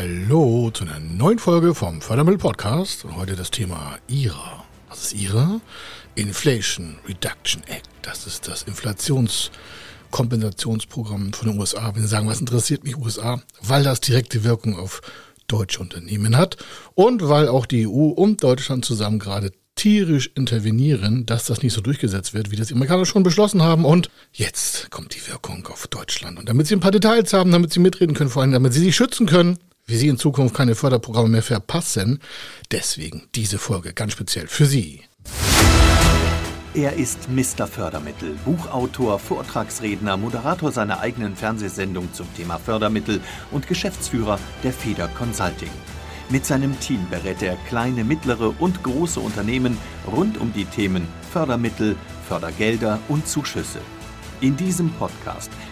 Hallo zu einer neuen Folge vom Fördermittel Podcast und heute das Thema IRA. Was ist IRA? Inflation Reduction Act. Das ist das Inflationskompensationsprogramm von den USA. Wenn Sie sagen, was interessiert mich USA? Weil das direkte Wirkung auf deutsche Unternehmen hat und weil auch die EU und Deutschland zusammen gerade tierisch intervenieren, dass das nicht so durchgesetzt wird, wie das die Amerikaner schon beschlossen haben. Und jetzt kommt die Wirkung auf Deutschland. Und damit Sie ein paar Details haben, damit Sie mitreden können, vor allem damit Sie sich schützen können, wie Sie in Zukunft keine Förderprogramme mehr verpassen, deswegen diese Folge ganz speziell für Sie. Er ist Mr. Fördermittel, Buchautor, Vortragsredner, Moderator seiner eigenen Fernsehsendung zum Thema Fördermittel und Geschäftsführer der Feder Consulting. Mit seinem Team berät er kleine, mittlere und große Unternehmen rund um die Themen Fördermittel, Fördergelder und Zuschüsse. In diesem Podcast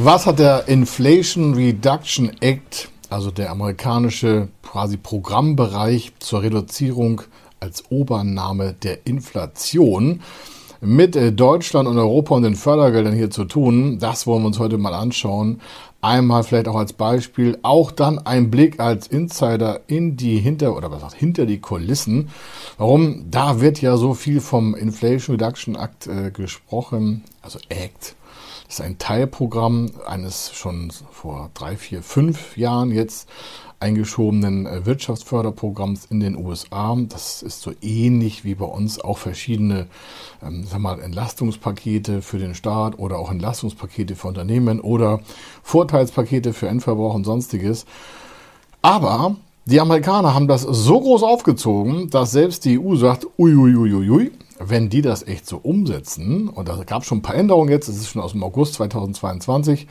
Was hat der Inflation Reduction Act, also der amerikanische quasi Programmbereich zur Reduzierung als Obername der Inflation, mit äh, Deutschland und Europa und den Fördergeldern hier zu tun. Das wollen wir uns heute mal anschauen. Einmal vielleicht auch als Beispiel, auch dann ein Blick als Insider in die hinter oder was sagt hinter die Kulissen. Warum? Da wird ja so viel vom Inflation Reduction Act äh, gesprochen, also Act. Ist ein Teilprogramm eines schon vor drei, vier, fünf Jahren jetzt eingeschobenen äh, Wirtschaftsförderprogramms in den USA. Das ist so ähnlich wie bei uns auch verschiedene ähm, sag mal, Entlastungspakete für den Staat oder auch Entlastungspakete für Unternehmen oder Vorteilspakete für Endverbraucher und sonstiges. Aber die Amerikaner haben das so groß aufgezogen, dass selbst die EU sagt, uiuiuiui, wenn die das echt so umsetzen, und da gab es schon ein paar Änderungen jetzt, es ist schon aus dem August 2022,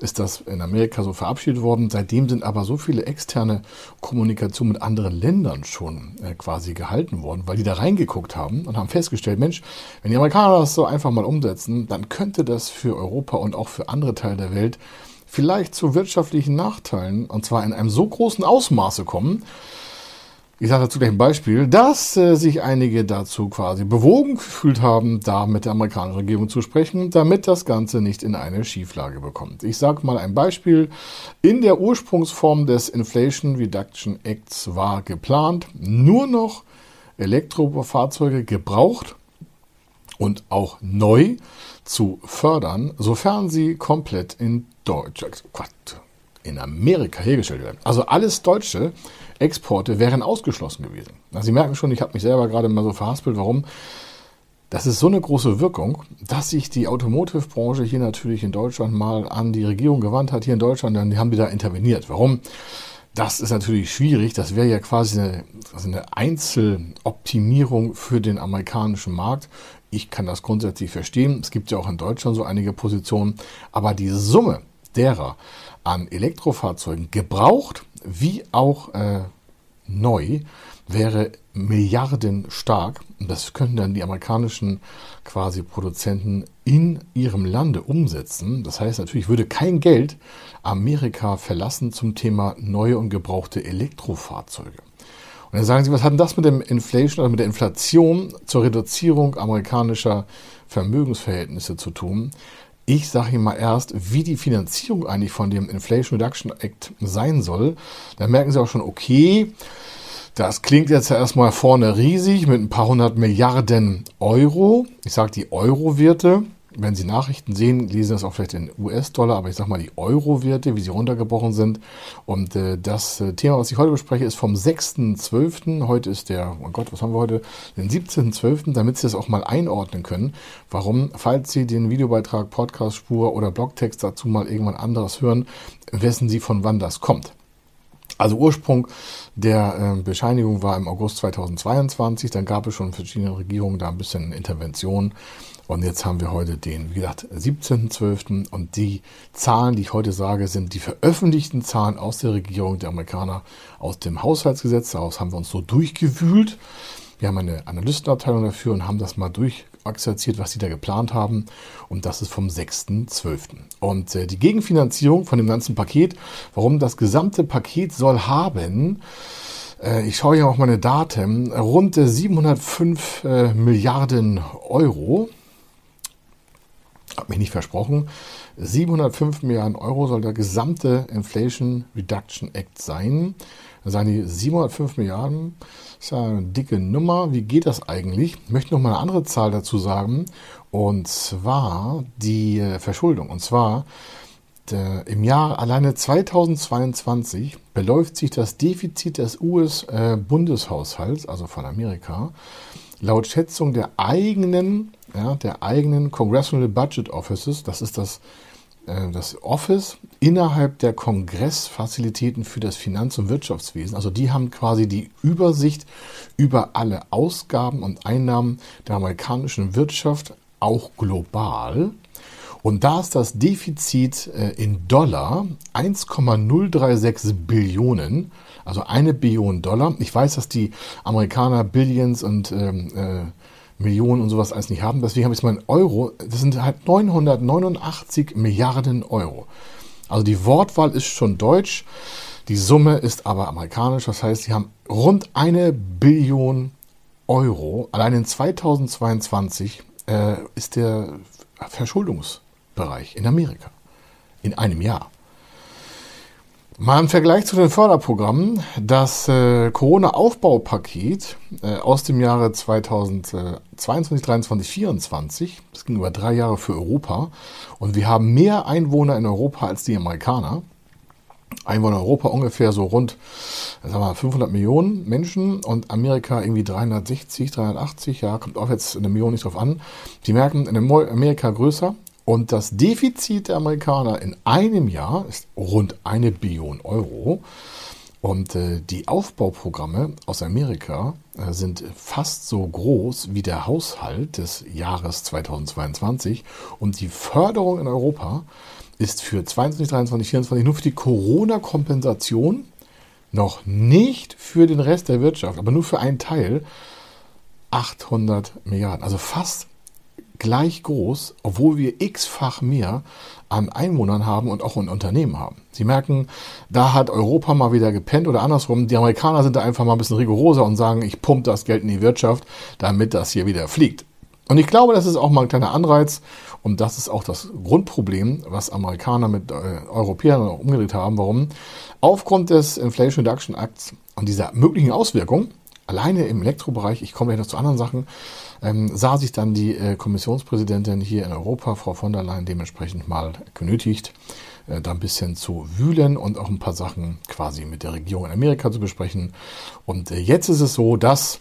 ist das in Amerika so verabschiedet worden. Seitdem sind aber so viele externe Kommunikationen mit anderen Ländern schon äh, quasi gehalten worden, weil die da reingeguckt haben und haben festgestellt, Mensch, wenn die Amerikaner das so einfach mal umsetzen, dann könnte das für Europa und auch für andere Teile der Welt vielleicht zu wirtschaftlichen Nachteilen, und zwar in einem so großen Ausmaße kommen, ich sage dazu gleich ein Beispiel, dass äh, sich einige dazu quasi bewogen gefühlt haben, da mit der amerikanischen Regierung zu sprechen, damit das Ganze nicht in eine Schieflage bekommt. Ich sage mal ein Beispiel. In der Ursprungsform des Inflation Reduction Acts war geplant, nur noch Elektrofahrzeuge gebraucht und auch neu zu fördern, sofern sie komplett in Deutschland, in Amerika hergestellt werden. Also alles Deutsche Exporte wären ausgeschlossen gewesen. Also Sie merken schon, ich habe mich selber gerade mal so verhaspelt. Warum? Das ist so eine große Wirkung, dass sich die Automotive-Branche hier natürlich in Deutschland mal an die Regierung gewandt hat, hier in Deutschland, dann haben die da interveniert. Warum? Das ist natürlich schwierig. Das wäre ja quasi eine, also eine Einzeloptimierung für den amerikanischen Markt. Ich kann das grundsätzlich verstehen. Es gibt ja auch in Deutschland so einige Positionen. Aber die Summe derer an Elektrofahrzeugen gebraucht wie auch äh, neu wäre Milliarden stark. Und das könnten dann die amerikanischen quasi Produzenten in ihrem Lande umsetzen. Das heißt natürlich würde kein Geld Amerika verlassen zum Thema neue und gebrauchte Elektrofahrzeuge. Und dann sagen Sie, was hat denn das mit dem Inflation, also mit der Inflation zur Reduzierung amerikanischer Vermögensverhältnisse zu tun? Ich sage Ihnen mal erst, wie die Finanzierung eigentlich von dem Inflation Reduction Act sein soll. Da merken Sie auch schon, okay, das klingt jetzt ja erstmal vorne riesig mit ein paar hundert Milliarden Euro. Ich sage die Euro-Werte wenn Sie Nachrichten sehen, lesen das auch vielleicht in US-Dollar, aber ich sage mal die Euro-Werte, wie sie runtergebrochen sind. Und äh, das äh, Thema, was ich heute bespreche, ist vom 6.12. Heute ist der, oh Gott, was haben wir heute? Den 17.12., damit Sie das auch mal einordnen können. Warum? Falls Sie den Videobeitrag, Podcast-Spur oder Blogtext dazu mal irgendwann anderes hören, wissen Sie, von wann das kommt. Also Ursprung der äh, Bescheinigung war im August 2022. Dann gab es schon verschiedene Regierungen da ein bisschen Intervention Und jetzt haben wir heute den, wie gesagt, 17.12. Und die Zahlen, die ich heute sage, sind die veröffentlichten Zahlen aus der Regierung der Amerikaner aus dem Haushaltsgesetz. Daraus haben wir uns so durchgewühlt. Wir haben eine Analystenabteilung dafür und haben das mal durchexerziert, was sie da geplant haben. Und das ist vom 6.12. Und äh, die Gegenfinanzierung von dem ganzen Paket, warum das gesamte Paket soll haben, äh, ich schaue hier auf meine Daten, rund 705 äh, Milliarden Euro. Hab mich nicht versprochen. 705 Milliarden Euro soll der gesamte Inflation Reduction Act sein. Das seien die 705 Milliarden. Das ist eine dicke Nummer. Wie geht das eigentlich? Ich möchte noch mal eine andere Zahl dazu sagen. Und zwar die äh, Verschuldung. Und zwar im Jahr alleine 2022 beläuft sich das Defizit des US-Bundeshaushalts, äh, also von Amerika, laut Schätzung der eigenen, ja, der eigenen Congressional Budget Offices, das ist das, äh, das Office innerhalb der Kongressfazilitäten für das Finanz- und Wirtschaftswesen. Also die haben quasi die Übersicht über alle Ausgaben und Einnahmen der amerikanischen Wirtschaft, auch global. Und da ist das Defizit äh, in Dollar 1,036 Billionen, also eine Billion Dollar. Ich weiß, dass die Amerikaner Billions und ähm, äh, Millionen und sowas alles nicht haben. Deswegen habe ich es mal in Euro. Das sind halt 989 Milliarden Euro. Also die Wortwahl ist schon deutsch. Die Summe ist aber amerikanisch. Das heißt, sie haben rund eine Billion Euro. Allein in 2022 äh, ist der Verschuldungs Bereich in Amerika. In einem Jahr. Mal im Vergleich zu den Förderprogrammen. Das äh, Corona-Aufbaupaket äh, aus dem Jahre 2022, 2023, 2024, das ging über drei Jahre für Europa. Und wir haben mehr Einwohner in Europa als die Amerikaner. Einwohner in Europa ungefähr so rund sagen wir, 500 Millionen Menschen und Amerika irgendwie 360, 380, ja, kommt auch jetzt eine Million nicht drauf an. Sie merken, in Amerika größer, und das Defizit der Amerikaner in einem Jahr ist rund eine Billion Euro. Und äh, die Aufbauprogramme aus Amerika äh, sind fast so groß wie der Haushalt des Jahres 2022. Und die Förderung in Europa ist für 2023, 2024 nur für die Corona-Kompensation, noch nicht für den Rest der Wirtschaft, aber nur für einen Teil 800 Milliarden. Also fast gleich groß, obwohl wir x-fach mehr an Einwohnern haben und auch ein Unternehmen haben. Sie merken, da hat Europa mal wieder gepennt oder andersrum. Die Amerikaner sind da einfach mal ein bisschen rigoroser und sagen, ich pumpe das Geld in die Wirtschaft, damit das hier wieder fliegt. Und ich glaube, das ist auch mal ein kleiner Anreiz und das ist auch das Grundproblem, was Amerikaner mit äh, Europäern umgedreht haben. Warum? Aufgrund des Inflation Reduction Acts und dieser möglichen Auswirkungen, alleine im Elektrobereich, ich komme gleich noch zu anderen Sachen, ähm, sah sich dann die äh, Kommissionspräsidentin hier in Europa, Frau von der Leyen, dementsprechend mal genötigt, äh, da ein bisschen zu wühlen und auch ein paar Sachen quasi mit der Regierung in Amerika zu besprechen. Und äh, jetzt ist es so, dass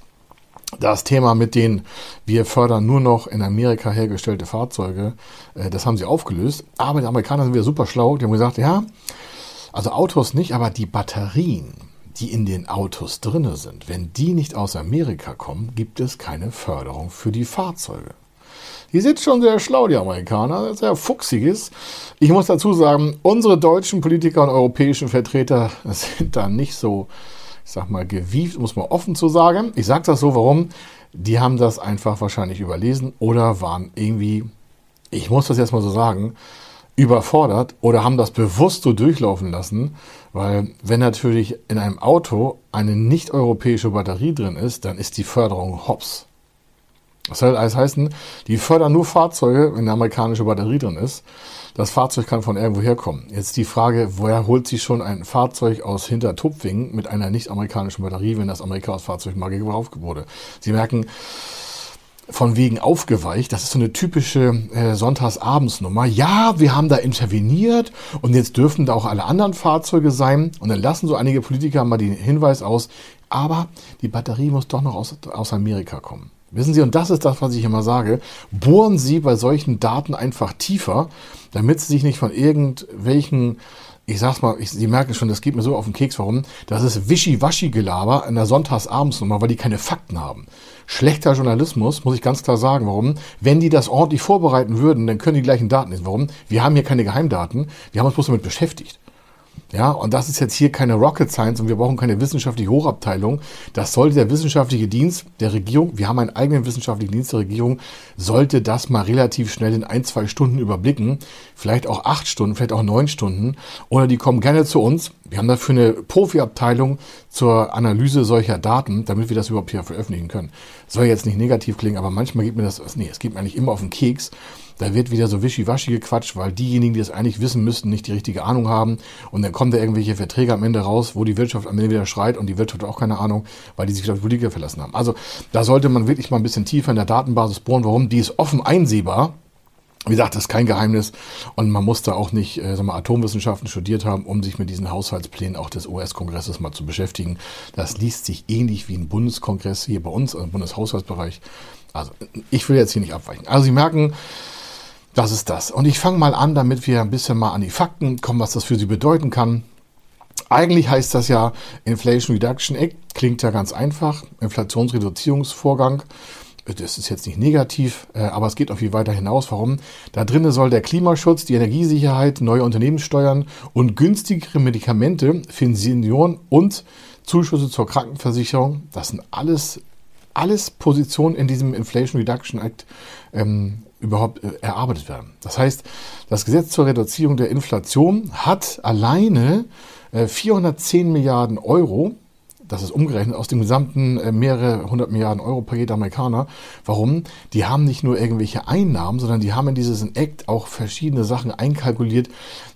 das Thema mit den, wir fördern nur noch in Amerika hergestellte Fahrzeuge, äh, das haben sie aufgelöst. Aber die Amerikaner sind wieder super schlau. Die haben gesagt, ja, also Autos nicht, aber die Batterien, die in den Autos drinne sind, wenn die nicht aus Amerika kommen, gibt es keine Förderung für die Fahrzeuge. Die sind schon sehr schlau, die Amerikaner, sehr fuchsiges. Ich muss dazu sagen, unsere deutschen Politiker und europäischen Vertreter sind da nicht so, ich sag mal, gewieft, muss man offen zu sagen. Ich sage das so, warum? Die haben das einfach wahrscheinlich überlesen oder waren irgendwie, ich muss das jetzt mal so sagen, überfordert oder haben das bewusst so durchlaufen lassen, weil wenn natürlich in einem Auto eine nicht-europäische Batterie drin ist, dann ist die Förderung hops. Das soll alles heißen, die fördern nur Fahrzeuge, wenn eine amerikanische Batterie drin ist. Das Fahrzeug kann von irgendwo herkommen. Jetzt die Frage, woher holt sich schon ein Fahrzeug aus Hintertupfingen mit einer nicht-amerikanischen Batterie, wenn das Amerikas Fahrzeug mal gekauft wurde? Sie merken, von wegen aufgeweicht. Das ist so eine typische äh, Sonntagsabendsnummer. Ja, wir haben da interveniert und jetzt dürfen da auch alle anderen Fahrzeuge sein. Und dann lassen so einige Politiker mal den Hinweis aus, aber die Batterie muss doch noch aus, aus Amerika kommen. Wissen Sie, und das ist das, was ich immer sage, bohren Sie bei solchen Daten einfach tiefer, damit Sie sich nicht von irgendwelchen ich sag's mal, ich, Sie merken schon, das geht mir so auf den Keks, warum? Das ist Wischi-Waschi-Gelaber in der Sonntagsabends-Nummer, weil die keine Fakten haben. Schlechter Journalismus, muss ich ganz klar sagen. Warum? Wenn die das ordentlich vorbereiten würden, dann können die gleichen Daten lesen. Warum? Wir haben hier keine Geheimdaten, wir haben uns bloß damit beschäftigt. Ja, und das ist jetzt hier keine Rocket Science und wir brauchen keine wissenschaftliche Hochabteilung. Das sollte der wissenschaftliche Dienst der Regierung, wir haben einen eigenen wissenschaftlichen Dienst der Regierung, sollte das mal relativ schnell in ein, zwei Stunden überblicken. Vielleicht auch acht Stunden, vielleicht auch neun Stunden. Oder die kommen gerne zu uns. Wir haben dafür eine Profi-Abteilung zur Analyse solcher Daten, damit wir das überhaupt hier veröffentlichen können. Soll jetzt nicht negativ klingen, aber manchmal geht mir das, nee, es geht mir eigentlich immer auf den Keks. Da wird wieder so wischiwaschi gequatscht, weil diejenigen, die es eigentlich wissen müssten, nicht die richtige Ahnung haben. Und dann kommen da irgendwelche Verträge am Ende raus, wo die Wirtschaft am Ende wieder schreit und die Wirtschaft auch keine Ahnung, weil die sich auf die Politiker verlassen haben. Also da sollte man wirklich mal ein bisschen tiefer in der Datenbasis bohren. Warum? Die ist offen einsehbar. Wie gesagt, das ist kein Geheimnis und man muss da auch nicht äh, sagen wir, Atomwissenschaften studiert haben, um sich mit diesen Haushaltsplänen auch des US-Kongresses mal zu beschäftigen. Das liest sich ähnlich wie ein Bundeskongress hier bei uns, im Bundeshaushaltsbereich. Also ich will jetzt hier nicht abweichen. Also Sie merken, das ist das. Und ich fange mal an, damit wir ein bisschen mal an die Fakten kommen, was das für Sie bedeuten kann. Eigentlich heißt das ja Inflation Reduction Act, klingt ja ganz einfach, Inflationsreduzierungsvorgang. Das ist jetzt nicht negativ, äh, aber es geht auch viel weiter hinaus. Warum? Da drinnen soll der Klimaschutz, die Energiesicherheit, neue Unternehmenssteuern und günstigere Medikamente für Senioren und Zuschüsse zur Krankenversicherung, das sind alles, alles Positionen in diesem Inflation Reduction Act, ähm, überhaupt äh, erarbeitet werden. Das heißt, das Gesetz zur Reduzierung der Inflation hat alleine äh, 410 Milliarden Euro das ist umgerechnet aus dem gesamten äh, mehrere hundert Milliarden Euro Paket der Amerikaner. Warum? Die haben nicht nur irgendwelche Einnahmen, sondern die haben in dieses Act auch verschiedene Sachen einkalkuliert.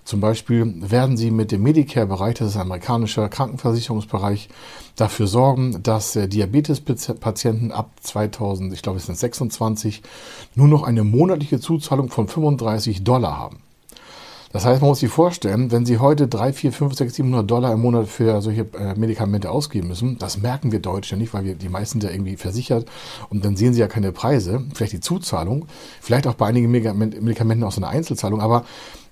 Zum Beispiel werden sie mit dem Medicare-Bereich, das ist ein amerikanischer Krankenversicherungsbereich, dafür sorgen, dass äh, Diabetespatienten ab 2000, ich glaube es sind 26, nur noch eine monatliche Zuzahlung von 35 Dollar haben. Das heißt, man muss sich vorstellen, wenn Sie heute 3, 4, 5, 6, 700 Dollar im Monat für solche äh, Medikamente ausgeben müssen, das merken wir Deutsche nicht, weil wir die meisten ja irgendwie versichert und dann sehen Sie ja keine Preise, vielleicht die Zuzahlung, vielleicht auch bei einigen Medikamenten auch so eine Einzelzahlung, aber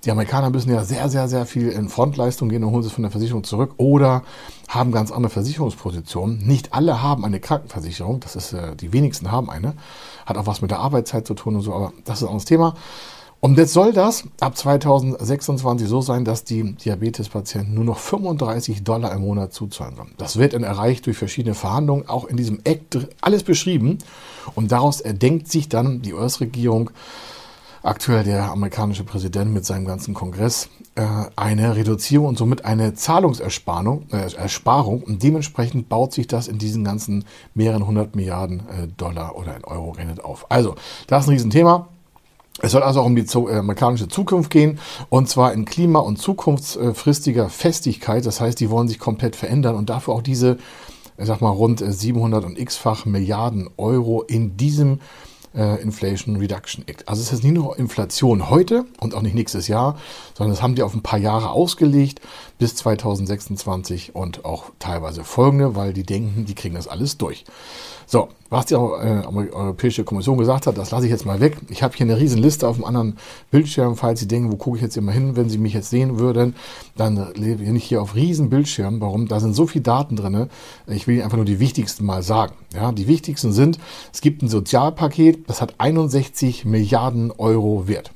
die Amerikaner müssen ja sehr, sehr, sehr viel in Frontleistung gehen und holen sie es von der Versicherung zurück oder haben ganz andere Versicherungspositionen. Nicht alle haben eine Krankenversicherung, das ist, äh, die wenigsten haben eine, hat auch was mit der Arbeitszeit zu tun und so, aber das ist auch das Thema. Und jetzt soll das ab 2026 so sein, dass die Diabetespatienten nur noch 35 Dollar im Monat zuzahlen sollen. Das wird dann erreicht durch verschiedene Verhandlungen, auch in diesem Act alles beschrieben. Und daraus erdenkt sich dann die US-Regierung, aktuell der amerikanische Präsident mit seinem ganzen Kongress, äh, eine Reduzierung und somit eine Zahlungsersparung. Äh. Und dementsprechend baut sich das in diesen ganzen mehreren hundert Milliarden äh, Dollar oder in Euro gerechnet auf. Also, das ist ein Riesenthema. Es soll also auch um die äh, amerikanische Zukunft gehen und zwar in klima- und zukunftsfristiger Festigkeit. Das heißt, die wollen sich komplett verändern und dafür auch diese, ich sag mal, rund 700 und x-fach Milliarden Euro in diesem äh, Inflation Reduction Act. Also es ist nicht nur Inflation heute und auch nicht nächstes Jahr, sondern das haben die auf ein paar Jahre ausgelegt bis 2026 und auch teilweise folgende, weil die denken, die kriegen das alles durch. So, was die äh, Europäische Kommission gesagt hat, das lasse ich jetzt mal weg. Ich habe hier eine riesen Liste auf dem anderen Bildschirm. Falls Sie denken, wo gucke ich jetzt immer hin, wenn Sie mich jetzt sehen würden, dann lebe ich hier auf riesen Bildschirm. Warum? Da sind so viele Daten drin. Ich will Ihnen einfach nur die wichtigsten mal sagen. Ja, die wichtigsten sind, es gibt ein Sozialpaket, das hat 61 Milliarden Euro wert.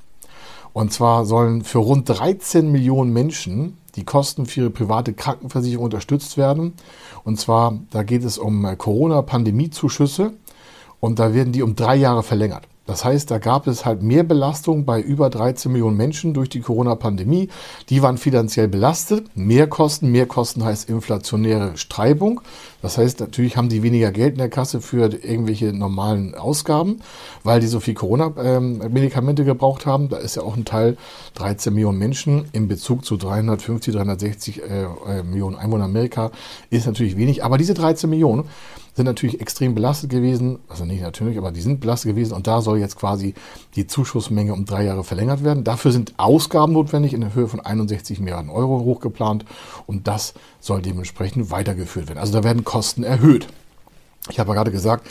Und zwar sollen für rund 13 Millionen Menschen die Kosten für ihre private Krankenversicherung unterstützt werden. Und zwar, da geht es um äh, Corona-Pandemiezuschüsse und da werden die um drei Jahre verlängert. Das heißt, da gab es halt mehr Belastung bei über 13 Millionen Menschen durch die Corona-Pandemie. Die waren finanziell belastet. Mehr Kosten, mehr Kosten heißt inflationäre Streibung. Das heißt, natürlich haben die weniger Geld in der Kasse für irgendwelche normalen Ausgaben, weil die so viel Corona-Medikamente gebraucht haben. Da ist ja auch ein Teil 13 Millionen Menschen in Bezug zu 350, 360 äh, äh, Millionen Einwohner Amerika ist natürlich wenig. Aber diese 13 Millionen sind natürlich extrem belastet gewesen. Also nicht natürlich, aber die sind belastet gewesen. Und da soll jetzt quasi die Zuschussmenge um drei Jahre verlängert werden. Dafür sind Ausgaben notwendig in der Höhe von 61 Milliarden Euro hochgeplant. Und das soll dementsprechend weitergeführt werden. Also da werden Kosten erhöht. Ich habe ja gerade gesagt,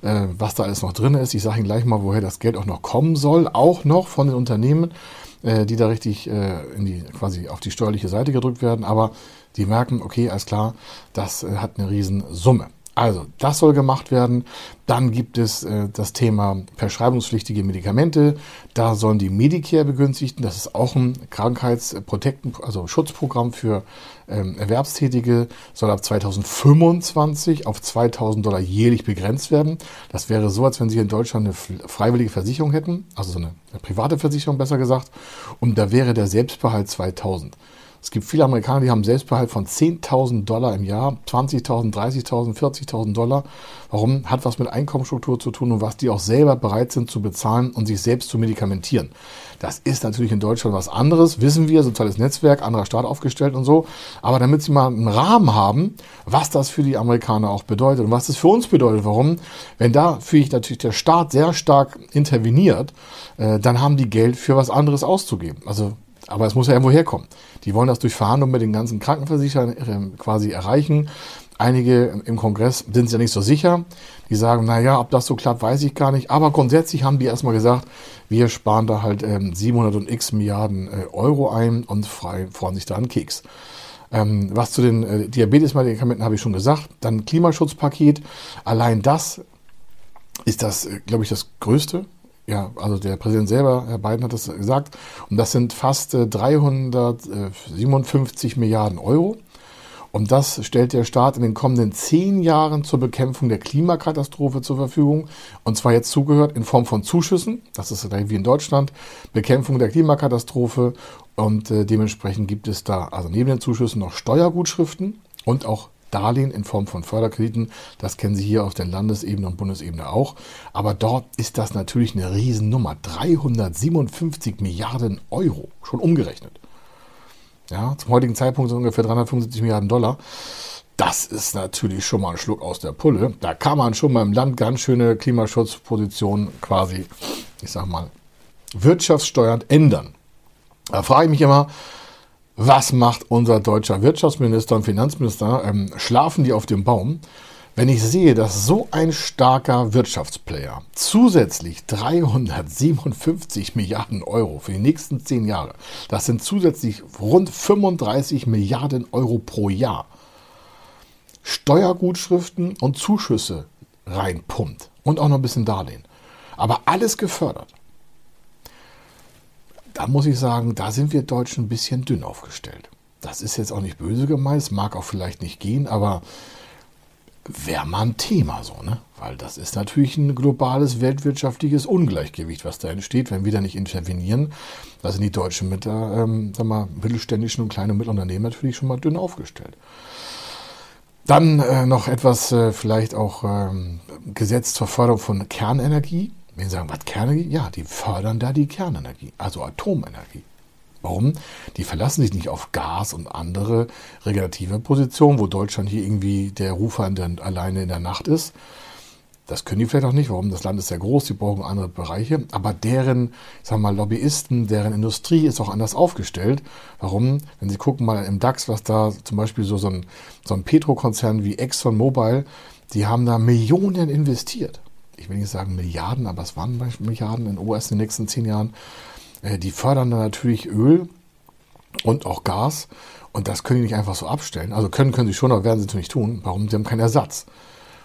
äh, was da alles noch drin ist. Ich sage Ihnen gleich mal, woher das Geld auch noch kommen soll. Auch noch von den Unternehmen äh, die da richtig äh, in die, quasi auf die steuerliche Seite gedrückt werden. Aber die merken, okay, alles klar, das hat eine Riesensumme. Also, das soll gemacht werden. Dann gibt es äh, das Thema verschreibungspflichtige Medikamente. Da sollen die Medicare begünstigten. Das ist auch ein Krankheitsprotekten, also Schutzprogramm für ähm, Erwerbstätige. Soll ab 2025 auf 2000 Dollar jährlich begrenzt werden. Das wäre so, als wenn Sie in Deutschland eine freiwillige Versicherung hätten, also so eine, eine private Versicherung besser gesagt. Und da wäre der Selbstbehalt 2000. Es gibt viele Amerikaner, die haben Selbstbehalt von 10.000 Dollar im Jahr, 20.000, 30.000, 40.000 Dollar. Warum? Hat was mit Einkommensstruktur zu tun und was die auch selber bereit sind zu bezahlen und sich selbst zu medikamentieren. Das ist natürlich in Deutschland was anderes, wissen wir, soziales Netzwerk, anderer Staat aufgestellt und so. Aber damit Sie mal einen Rahmen haben, was das für die Amerikaner auch bedeutet und was das für uns bedeutet, warum, wenn da für ich natürlich der Staat sehr stark interveniert, äh, dann haben die Geld für was anderes auszugeben. Also aber es muss ja irgendwo herkommen. Die wollen das durch Verhandlungen mit den ganzen Krankenversicherern äh, quasi erreichen. Einige im Kongress sind sich ja nicht so sicher. Die sagen, naja, ob das so klappt, weiß ich gar nicht. Aber grundsätzlich haben die erstmal gesagt, wir sparen da halt ähm, 700 und x Milliarden äh, Euro ein und freuen sich da einen Keks. Ähm, was zu den äh, Diabetes-Medikamenten habe ich schon gesagt. Dann Klimaschutzpaket. Allein das ist das, äh, glaube ich, das Größte ja, also der Präsident selber, Herr Biden hat das gesagt, und das sind fast 357 äh, Milliarden Euro. Und das stellt der Staat in den kommenden zehn Jahren zur Bekämpfung der Klimakatastrophe zur Verfügung. Und zwar jetzt zugehört in Form von Zuschüssen. Das ist wie in Deutschland. Bekämpfung der Klimakatastrophe. Und äh, dementsprechend gibt es da also neben den Zuschüssen noch Steuergutschriften und auch Darlehen in Form von Förderkrediten. Das kennen Sie hier auf der Landesebene und Bundesebene auch. Aber dort ist das natürlich eine Riesennummer. 357 Milliarden Euro, schon umgerechnet. Ja, zum heutigen Zeitpunkt sind ungefähr 375 Milliarden Dollar. Das ist natürlich schon mal ein Schluck aus der Pulle. Da kann man schon mal im Land ganz schöne Klimaschutzpositionen quasi, ich sag mal, wirtschaftssteuernd ändern. Da frage ich mich immer, was macht unser deutscher Wirtschaftsminister und Finanzminister? Ähm, schlafen die auf dem Baum? Wenn ich sehe, dass so ein starker Wirtschaftsplayer zusätzlich 357 Milliarden Euro für die nächsten zehn Jahre, das sind zusätzlich rund 35 Milliarden Euro pro Jahr, Steuergutschriften und Zuschüsse reinpumpt und auch noch ein bisschen Darlehen. Aber alles gefördert da muss ich sagen, da sind wir Deutschen ein bisschen dünn aufgestellt. Das ist jetzt auch nicht böse gemeint, es mag auch vielleicht nicht gehen, aber wäre mal ein Thema so, ne? Weil das ist natürlich ein globales weltwirtschaftliches Ungleichgewicht, was da entsteht, wenn wir da nicht intervenieren. Da sind die Deutschen mit der ähm, sag mal, mittelständischen und kleinen und Mittelunternehmen natürlich schon mal dünn aufgestellt. Dann äh, noch etwas äh, vielleicht auch ähm, Gesetz zur Förderung von Kernenergie. Wenn Sie sagen, was Kernenergie? Ja, die fördern da die Kernenergie, also Atomenergie. Warum? Die verlassen sich nicht auf Gas und andere regenerative Positionen, wo Deutschland hier irgendwie der Rufer alleine in der Nacht ist. Das können die vielleicht auch nicht. Warum? Das Land ist sehr groß, die brauchen andere Bereiche. Aber deren, ich sag mal, Lobbyisten, deren Industrie ist auch anders aufgestellt. Warum? Wenn Sie gucken mal im DAX, was da zum Beispiel so, so ein, so ein Petrokonzern wie ExxonMobil, die haben da Millionen investiert ich will nicht sagen Milliarden, aber es waren Milliarden in US in den nächsten zehn Jahren. Äh, die fördern dann natürlich Öl und auch Gas. Und das können die nicht einfach so abstellen. Also können, können sie schon, aber werden sie natürlich tun. Warum? Sie haben keinen Ersatz.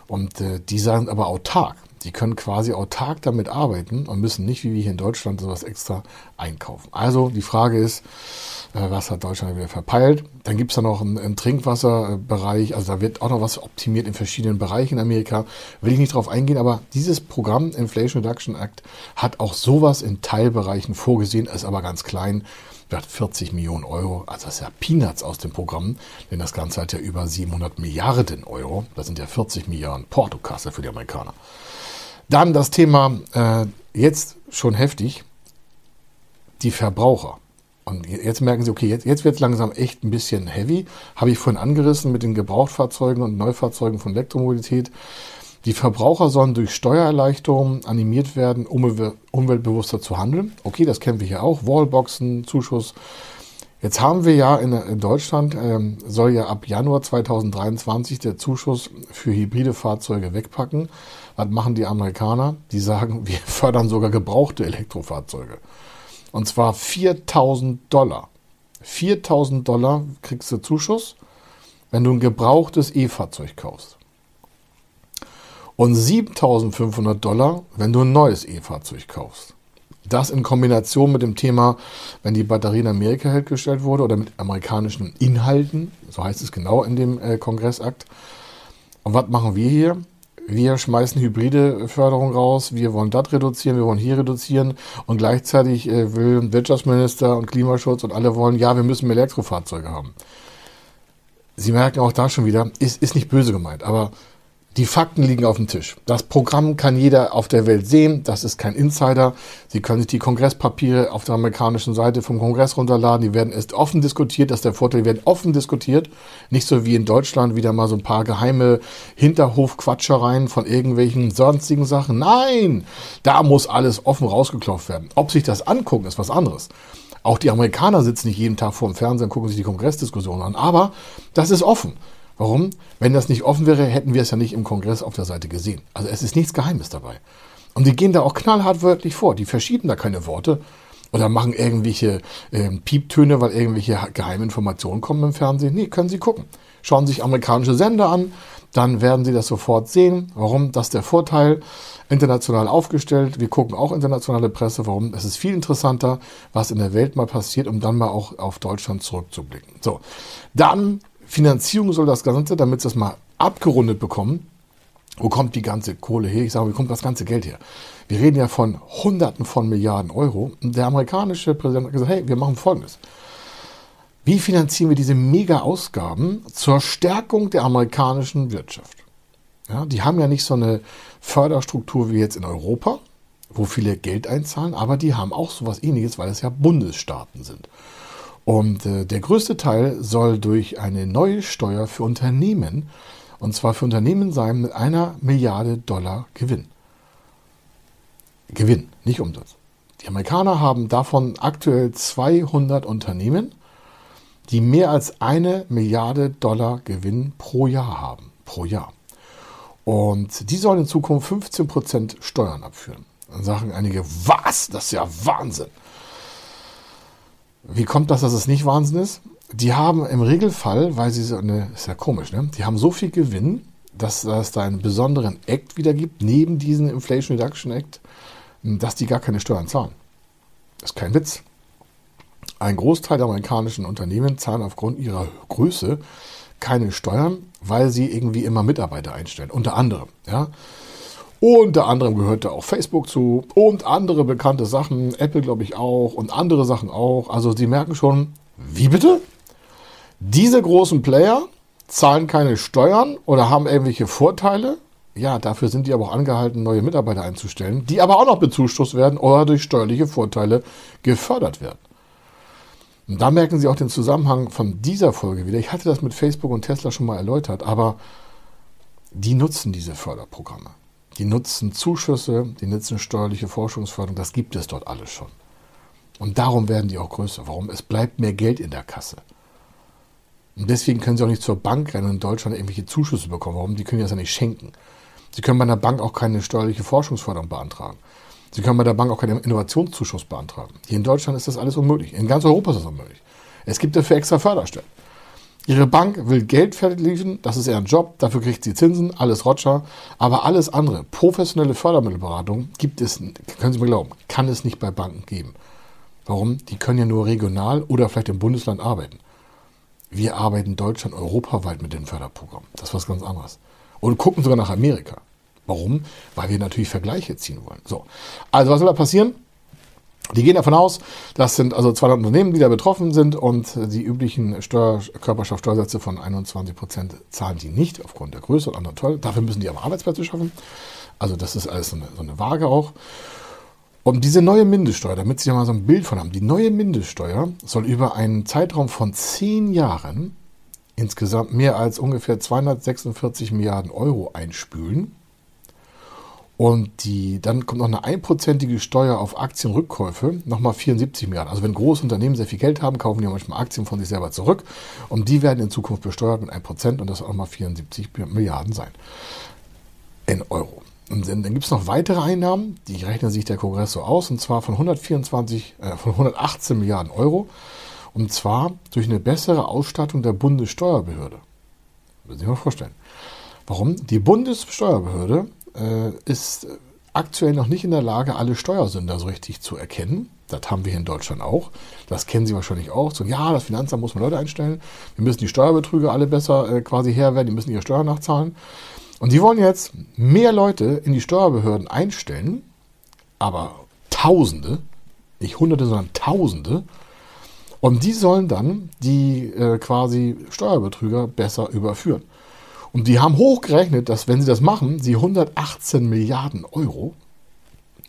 Und äh, die sind aber autark. Die können quasi autark damit arbeiten und müssen nicht, wie wir hier in Deutschland, sowas extra einkaufen. Also die Frage ist, äh, was hat Deutschland wieder verpeilt? Dann gibt es da noch einen, einen, Trinkwasserbereich, also da wird auch noch was optimiert in verschiedenen Bereichen in Amerika. Will ich nicht drauf eingehen, aber dieses Programm Inflation Reduction Act hat auch sowas in Teilbereichen vorgesehen, ist aber ganz klein wird 40 Millionen Euro, also das ist ja Peanuts aus dem Programm, denn das Ganze hat ja über 700 Milliarden Euro. Das sind ja 40 Milliarden Portokasse für die Amerikaner. Dann das Thema, äh, jetzt schon heftig, die Verbraucher. Und jetzt merken Sie, okay, jetzt, jetzt wird es langsam echt ein bisschen heavy. Habe ich vorhin angerissen mit den Gebrauchtfahrzeugen und Neufahrzeugen von Elektromobilität. Die Verbraucher sollen durch Steuererleichterungen animiert werden, um umweltbewusster zu handeln. Okay, das kennen wir hier auch. Wallboxen, Zuschuss. Jetzt haben wir ja in, in Deutschland, ähm, soll ja ab Januar 2023 der Zuschuss für hybride Fahrzeuge wegpacken. Was machen die Amerikaner? Die sagen, wir fördern sogar gebrauchte Elektrofahrzeuge. Und zwar 4000 Dollar. 4000 Dollar kriegst du Zuschuss, wenn du ein gebrauchtes E-Fahrzeug kaufst. Und 7500 Dollar, wenn du ein neues E-Fahrzeug kaufst. Das in Kombination mit dem Thema, wenn die Batterie in Amerika hergestellt wurde oder mit amerikanischen Inhalten, so heißt es genau in dem äh, Kongressakt. Und was machen wir hier? Wir schmeißen hybride Förderung raus, wir wollen das reduzieren, wir wollen hier reduzieren und gleichzeitig äh, will Wirtschaftsminister und Klimaschutz und alle wollen, ja, wir müssen mehr Elektrofahrzeuge haben. Sie merken auch da schon wieder, ist, ist nicht böse gemeint, aber die Fakten liegen auf dem Tisch. Das Programm kann jeder auf der Welt sehen. Das ist kein Insider. Sie können sich die Kongresspapiere auf der amerikanischen Seite vom Kongress runterladen. Die werden erst offen diskutiert. Das ist der Vorteil, die werden offen diskutiert. Nicht so wie in Deutschland wieder mal so ein paar geheime Hinterhofquatschereien von irgendwelchen sonstigen Sachen. Nein! Da muss alles offen rausgeklopft werden. Ob sich das angucken, ist was anderes. Auch die Amerikaner sitzen nicht jeden Tag vor dem Fernseher und gucken sich die Kongressdiskussionen an. Aber das ist offen. Warum? Wenn das nicht offen wäre, hätten wir es ja nicht im Kongress auf der Seite gesehen. Also es ist nichts Geheimes dabei. Und die gehen da auch knallhart wörtlich vor. Die verschieben da keine Worte oder machen irgendwelche äh, Pieptöne, weil irgendwelche Geheiminformationen kommen im Fernsehen. Nee, können Sie gucken. Schauen Sie sich amerikanische Sender an, dann werden Sie das sofort sehen. Warum? Das ist der Vorteil. International aufgestellt. Wir gucken auch internationale Presse. Warum? Es ist viel interessanter, was in der Welt mal passiert, um dann mal auch auf Deutschland zurückzublicken. So. Dann Finanzierung soll das Ganze, damit sie das mal abgerundet bekommen. Wo kommt die ganze Kohle her? Ich sage, wie kommt das ganze Geld her? Wir reden ja von Hunderten von Milliarden Euro. Und der amerikanische Präsident hat gesagt, hey, wir machen Folgendes. Wie finanzieren wir diese Mega-Ausgaben zur Stärkung der amerikanischen Wirtschaft? Ja, die haben ja nicht so eine Förderstruktur wie jetzt in Europa, wo viele Geld einzahlen, aber die haben auch so etwas ähnliches, weil es ja Bundesstaaten sind. Und äh, der größte Teil soll durch eine neue Steuer für Unternehmen, und zwar für Unternehmen sein mit einer Milliarde Dollar Gewinn. Gewinn, nicht Umsatz. Die Amerikaner haben davon aktuell 200 Unternehmen, die mehr als eine Milliarde Dollar Gewinn pro Jahr haben. Pro Jahr. Und die sollen in Zukunft 15% Steuern abführen. Dann sagen einige, was? Das ist ja Wahnsinn. Wie kommt das, dass es nicht Wahnsinn ist? Die haben im Regelfall, weil sie so eine, ist ja komisch, ne? Die haben so viel Gewinn, dass, es da einen besonderen Act wieder gibt, neben diesem Inflation Reduction Act, dass die gar keine Steuern zahlen. Das ist kein Witz. Ein Großteil der amerikanischen Unternehmen zahlen aufgrund ihrer Größe keine Steuern, weil sie irgendwie immer Mitarbeiter einstellen. Unter anderem, ja. Unter anderem gehört da auch Facebook zu und andere bekannte Sachen, Apple glaube ich auch und andere Sachen auch. Also Sie merken schon, wie bitte? Diese großen Player zahlen keine Steuern oder haben irgendwelche Vorteile. Ja, dafür sind die aber auch angehalten, neue Mitarbeiter einzustellen, die aber auch noch bezuschusst werden oder durch steuerliche Vorteile gefördert werden. Und da merken Sie auch den Zusammenhang von dieser Folge wieder. Ich hatte das mit Facebook und Tesla schon mal erläutert, aber die nutzen diese Förderprogramme. Die nutzen Zuschüsse, die nutzen steuerliche Forschungsförderung, das gibt es dort alles schon. Und darum werden die auch größer. Warum? Es bleibt mehr Geld in der Kasse. Und deswegen können sie auch nicht zur Bank rennen und in Deutschland irgendwelche Zuschüsse bekommen. Warum? Die können das ja nicht schenken. Sie können bei einer Bank auch keine steuerliche Forschungsförderung beantragen. Sie können bei der Bank auch keinen Innovationszuschuss beantragen. Hier in Deutschland ist das alles unmöglich. In ganz Europa ist das unmöglich. Es gibt dafür extra Förderstellen. Ihre Bank will Geld verliefern, das ist ihr Job, dafür kriegt sie Zinsen, alles Roger. Aber alles andere, professionelle Fördermittelberatung, gibt es, können Sie mir glauben, kann es nicht bei Banken geben. Warum? Die können ja nur regional oder vielleicht im Bundesland arbeiten. Wir arbeiten Deutschland europaweit mit den Förderprogrammen. Das ist was ganz anderes. Und gucken sogar nach Amerika. Warum? Weil wir natürlich Vergleiche ziehen wollen. So. Also, was soll da passieren? Die gehen davon aus, das sind also 200 Unternehmen, die da betroffen sind und die üblichen Steuer, Körperschaftsteuersätze von 21 Prozent zahlen die nicht aufgrund der Größe und anderen toll. Dafür müssen die aber Arbeitsplätze schaffen. Also das ist alles so eine, so eine Waage auch. Und diese neue Mindeststeuer, damit Sie ja mal so ein Bild von haben, die neue Mindeststeuer soll über einen Zeitraum von 10 Jahren insgesamt mehr als ungefähr 246 Milliarden Euro einspülen. Und die, dann kommt noch eine einprozentige Steuer auf Aktienrückkäufe, nochmal 74 Milliarden. Also wenn große Unternehmen sehr viel Geld haben, kaufen die manchmal Aktien von sich selber zurück. Und die werden in Zukunft besteuert mit 1% und das auch mal 74 Milliarden sein. In Euro. Und dann, dann gibt es noch weitere Einnahmen, die rechnet sich der Kongress so aus, und zwar von 124, äh, von 118 Milliarden Euro. Und zwar durch eine bessere Ausstattung der Bundessteuerbehörde. Das muss ich mal vorstellen. Warum? Die Bundessteuerbehörde äh, ist aktuell noch nicht in der Lage, alle Steuersünder so richtig zu erkennen. Das haben wir hier in Deutschland auch. Das kennen Sie wahrscheinlich auch. So, ja, das Finanzamt muss man Leute einstellen. Wir müssen die Steuerbetrüger alle besser äh, quasi her werden. Die müssen ihre Steuern nachzahlen. Und die wollen jetzt mehr Leute in die Steuerbehörden einstellen, aber Tausende, nicht Hunderte, sondern Tausende. Und die sollen dann die äh, quasi Steuerbetrüger besser überführen. Und die haben hochgerechnet, dass wenn sie das machen, sie 118 Milliarden Euro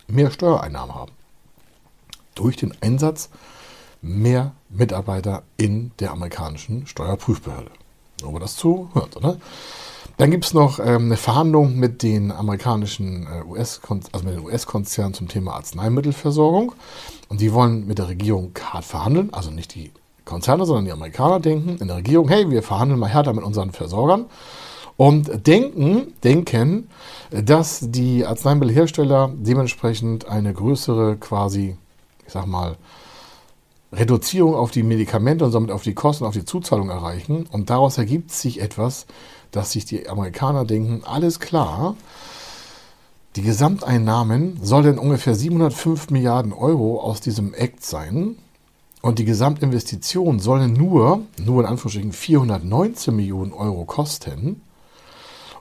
mehr Steuereinnahmen haben. Durch den Einsatz mehr Mitarbeiter in der amerikanischen Steuerprüfbehörde. Nur mal das zu hören, oder? Dann gibt es noch ähm, eine Verhandlung mit den amerikanischen äh, US, also mit den US-Konzernen zum Thema Arzneimittelversorgung. Und die wollen mit der Regierung hart verhandeln, also nicht die Konzerne, sondern die Amerikaner denken in der Regierung, hey, wir verhandeln mal härter mit unseren Versorgern und denken, denken, dass die Arzneimittelhersteller dementsprechend eine größere quasi, ich sag mal, Reduzierung auf die Medikamente und somit auf die Kosten, auf die Zuzahlung erreichen. Und daraus ergibt sich etwas, dass sich die Amerikaner denken, alles klar, die Gesamteinnahmen sollen ungefähr 705 Milliarden Euro aus diesem Act sein. Und die Gesamtinvestition sollen nur, nur in Anführungsstrichen 419 Millionen Euro kosten.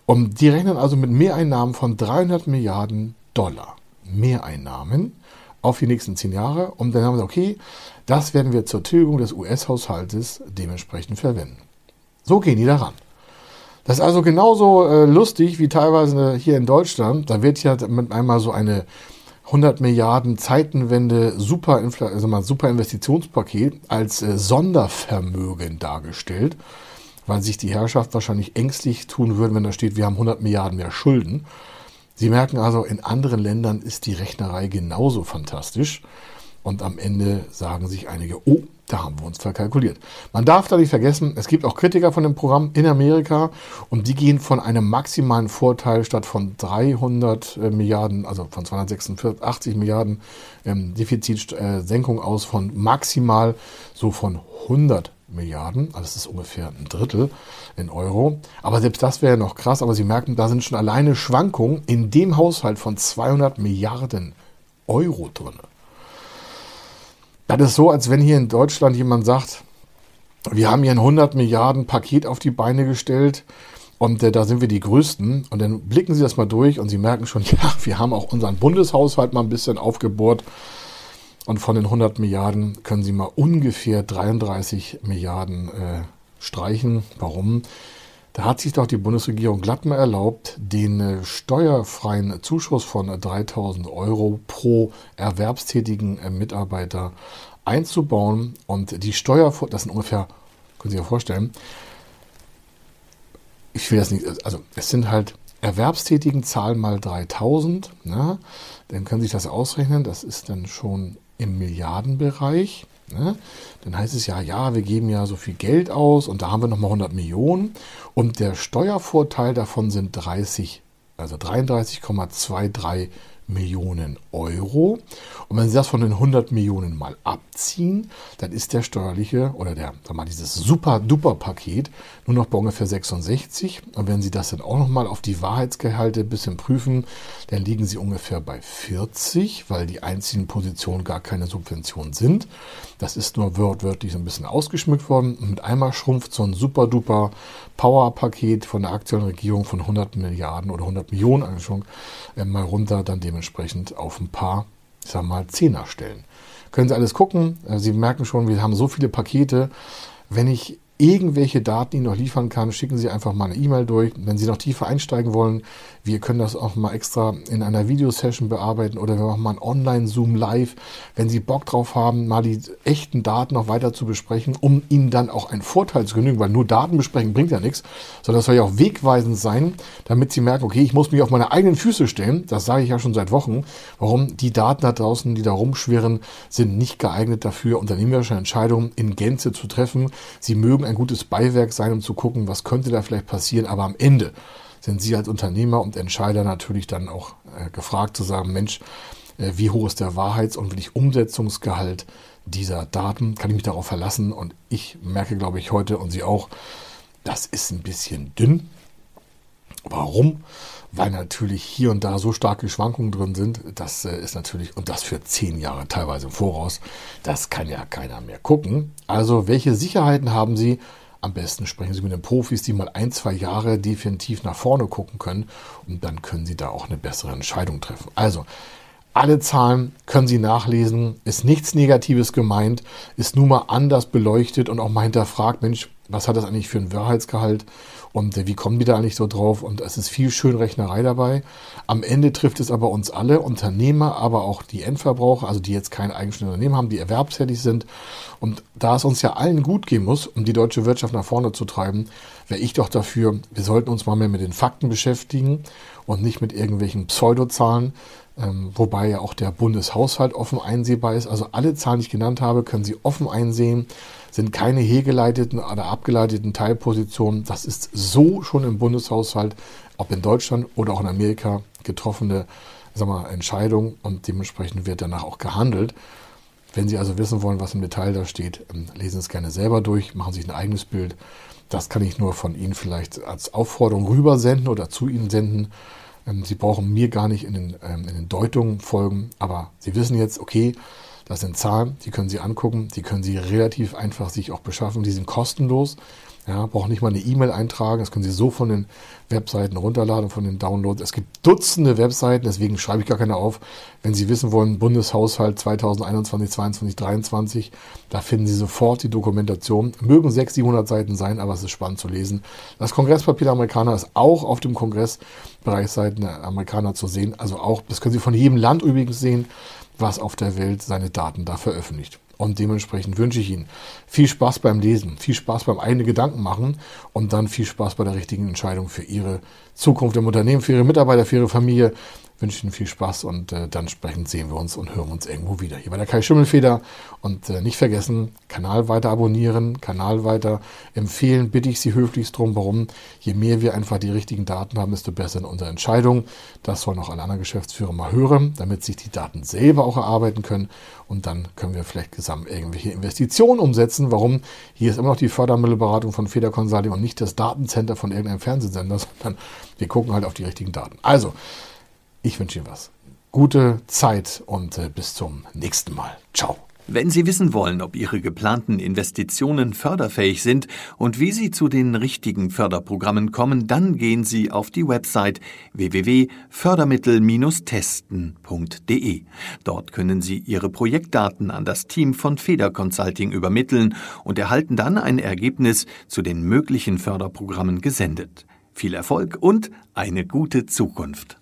Und die rechnen also mit Mehreinnahmen von 300 Milliarden Dollar. Mehreinnahmen auf die nächsten zehn Jahre. Und dann haben gesagt, okay, das werden wir zur Tilgung des US-Haushaltes dementsprechend verwenden. So gehen die daran. Das ist also genauso äh, lustig wie teilweise hier in Deutschland. Da wird ja mit einmal so eine 100 Milliarden Zeitenwende Super, also mal Super Investitionspaket als äh, Sondervermögen dargestellt weil sich die Herrschaft wahrscheinlich ängstlich tun würde, wenn da steht, wir haben 100 Milliarden mehr Schulden. Sie merken also, in anderen Ländern ist die Rechnerei genauso fantastisch. Und am Ende sagen sich einige, oh, da haben wir uns verkalkuliert. Man darf da nicht vergessen, es gibt auch Kritiker von dem Programm in Amerika und die gehen von einem maximalen Vorteil statt von 300 äh, Milliarden, also von 286 Milliarden ähm, Defizitsenkung äh, aus von maximal so von 100 Milliarden, also das ist ungefähr ein Drittel in Euro. Aber selbst das wäre noch krass, aber Sie merken, da sind schon alleine Schwankungen in dem Haushalt von 200 Milliarden Euro drin. Das ist so, als wenn hier in Deutschland jemand sagt, wir haben hier ein 100 Milliarden Paket auf die Beine gestellt und äh, da sind wir die Größten. Und dann blicken Sie das mal durch und Sie merken schon, ja, wir haben auch unseren Bundeshaushalt mal ein bisschen aufgebohrt. Und von den 100 Milliarden können Sie mal ungefähr 33 Milliarden äh, streichen. Warum? Da hat sich doch die Bundesregierung glatt mal erlaubt, den äh, steuerfreien Zuschuss von 3000 Euro pro erwerbstätigen äh, Mitarbeiter einzubauen. Und die Steuer, das sind ungefähr, können Sie sich ja vorstellen, ich will das nicht, also es sind halt erwerbstätigen Zahlen mal 3000, ne? dann können Sie sich das ausrechnen, das ist dann schon im Milliardenbereich. Ne? Dann heißt es ja, ja, wir geben ja so viel Geld aus und da haben wir nochmal 100 Millionen und der Steuervorteil davon sind 30, also 33,23 Millionen Euro. Und wenn Sie das von den 100 Millionen mal abziehen, dann ist der steuerliche oder der, sag mal, dieses super-duper-Paket nur noch bei ungefähr 66. Und wenn Sie das dann auch nochmal auf die Wahrheitsgehalte ein bisschen prüfen, dann liegen Sie ungefähr bei 40, weil die einzigen Positionen gar keine Subvention sind. Das ist nur wörtlich so ein bisschen ausgeschmückt worden. Und mit einmal schrumpft so ein super-duper Power-Paket von der aktuellen Regierung von 100 Milliarden oder 100 Millionen schon äh, mal runter, dann dementsprechend auf ein paar, ich sag mal, Zehnerstellen. Können Sie alles gucken. Äh, Sie merken schon, wir haben so viele Pakete. Wenn ich irgendwelche Daten Ihnen noch liefern kann, schicken Sie einfach mal eine E-Mail durch. Wenn Sie noch tiefer einsteigen wollen, wir können das auch mal extra in einer Videosession bearbeiten oder wir machen mal ein Online-Zoom live. Wenn Sie Bock drauf haben, mal die echten Daten noch weiter zu besprechen, um Ihnen dann auch einen Vorteil zu genügen, weil nur Daten besprechen bringt ja nichts, sondern das soll ja auch wegweisend sein, damit Sie merken, okay, ich muss mich auf meine eigenen Füße stellen. Das sage ich ja schon seit Wochen. Warum? Die Daten da draußen, die da rumschwirren, sind nicht geeignet dafür, unternehmerische Entscheidungen in Gänze zu treffen. Sie mögen ein gutes Beiwerk sein, um zu gucken, was könnte da vielleicht passieren. Aber am Ende sind Sie als Unternehmer und Entscheider natürlich dann auch äh, gefragt zu sagen, Mensch, äh, wie hoch ist der Wahrheits- und wirklich Umsetzungsgehalt dieser Daten? Kann ich mich darauf verlassen? Und ich merke, glaube ich, heute und Sie auch, das ist ein bisschen dünn. Warum? Weil natürlich hier und da so starke Schwankungen drin sind. Das äh, ist natürlich, und das für zehn Jahre teilweise im Voraus, das kann ja keiner mehr gucken. Also, welche Sicherheiten haben Sie? Am besten sprechen Sie mit den Profis, die mal ein, zwei Jahre definitiv nach vorne gucken können und dann können Sie da auch eine bessere Entscheidung treffen. Also, alle Zahlen können Sie nachlesen, ist nichts Negatives gemeint, ist nur mal anders beleuchtet und auch mal hinterfragt, Mensch, was hat das eigentlich für einen Wahrheitsgehalt und äh, wie kommen die da eigentlich so drauf? Und es ist viel Schönrechnerei dabei. Am Ende trifft es aber uns alle, Unternehmer, aber auch die Endverbraucher, also die jetzt kein eigenständiges Unternehmen haben, die erwerbstätig sind. Und da es uns ja allen gut gehen muss, um die deutsche Wirtschaft nach vorne zu treiben, wäre ich doch dafür, wir sollten uns mal mehr mit den Fakten beschäftigen und nicht mit irgendwelchen Pseudozahlen, ähm, wobei ja auch der Bundeshaushalt offen einsehbar ist. Also alle Zahlen, die ich genannt habe, können Sie offen einsehen, sind keine hergeleiteten oder abgeleiteten Teilpositionen. Das ist so schon im Bundeshaushalt, ob in Deutschland oder auch in Amerika, getroffene sag mal, Entscheidung und dementsprechend wird danach auch gehandelt. Wenn Sie also wissen wollen, was im Detail da steht, ähm, lesen Sie es gerne selber durch, machen sich ein eigenes Bild. Das kann ich nur von Ihnen vielleicht als Aufforderung rübersenden oder zu Ihnen senden. Ähm, Sie brauchen mir gar nicht in den, ähm, in den Deutungen folgen, aber Sie wissen jetzt, okay, das sind Zahlen, die können Sie angucken, die können Sie relativ einfach sich auch beschaffen, die sind kostenlos. Ja, brauchen nicht mal eine E-Mail eintragen, das können Sie so von den Webseiten runterladen, von den Downloads. Es gibt Dutzende Webseiten, deswegen schreibe ich gar keine auf. Wenn Sie wissen wollen, Bundeshaushalt 2021, 2022, 2023, da finden Sie sofort die Dokumentation. Mögen 600, 700 Seiten sein, aber es ist spannend zu lesen. Das Kongresspapier der Amerikaner ist auch auf dem Kongressbereichsseiten der Amerikaner zu sehen. Also auch, das können Sie von jedem Land übrigens sehen, was auf der Welt seine Daten da veröffentlicht. Und dementsprechend wünsche ich Ihnen viel Spaß beim Lesen, viel Spaß beim eigenen Gedanken machen und dann viel Spaß bei der richtigen Entscheidung für Ihre Zukunft im Unternehmen, für Ihre Mitarbeiter, für Ihre Familie. Wünsche Ihnen viel Spaß und äh, dann sprechend sehen wir uns und hören uns irgendwo wieder. Hier bei der Kai Schimmelfeder und äh, nicht vergessen, Kanal weiter abonnieren, Kanal weiter empfehlen, bitte ich Sie höflichst drum. Warum? Je mehr wir einfach die richtigen Daten haben, desto besser in unserer Entscheidung. Das sollen auch alle anderen Geschäftsführer mal hören, damit sich die Daten selber auch erarbeiten können und dann können wir vielleicht zusammen irgendwelche Investitionen umsetzen. Warum? Hier ist immer noch die Fördermittelberatung von Feder Consulting und nicht das Datencenter von irgendeinem Fernsehsender, sondern wir gucken halt auf die richtigen Daten. Also, ich wünsche Ihnen was. Gute Zeit und äh, bis zum nächsten Mal. Ciao. Wenn Sie wissen wollen, ob Ihre geplanten Investitionen förderfähig sind und wie Sie zu den richtigen Förderprogrammen kommen, dann gehen Sie auf die Website www.fördermittel-testen.de. Dort können Sie Ihre Projektdaten an das Team von Feder Consulting übermitteln und erhalten dann ein Ergebnis zu den möglichen Förderprogrammen gesendet. Viel Erfolg und eine gute Zukunft.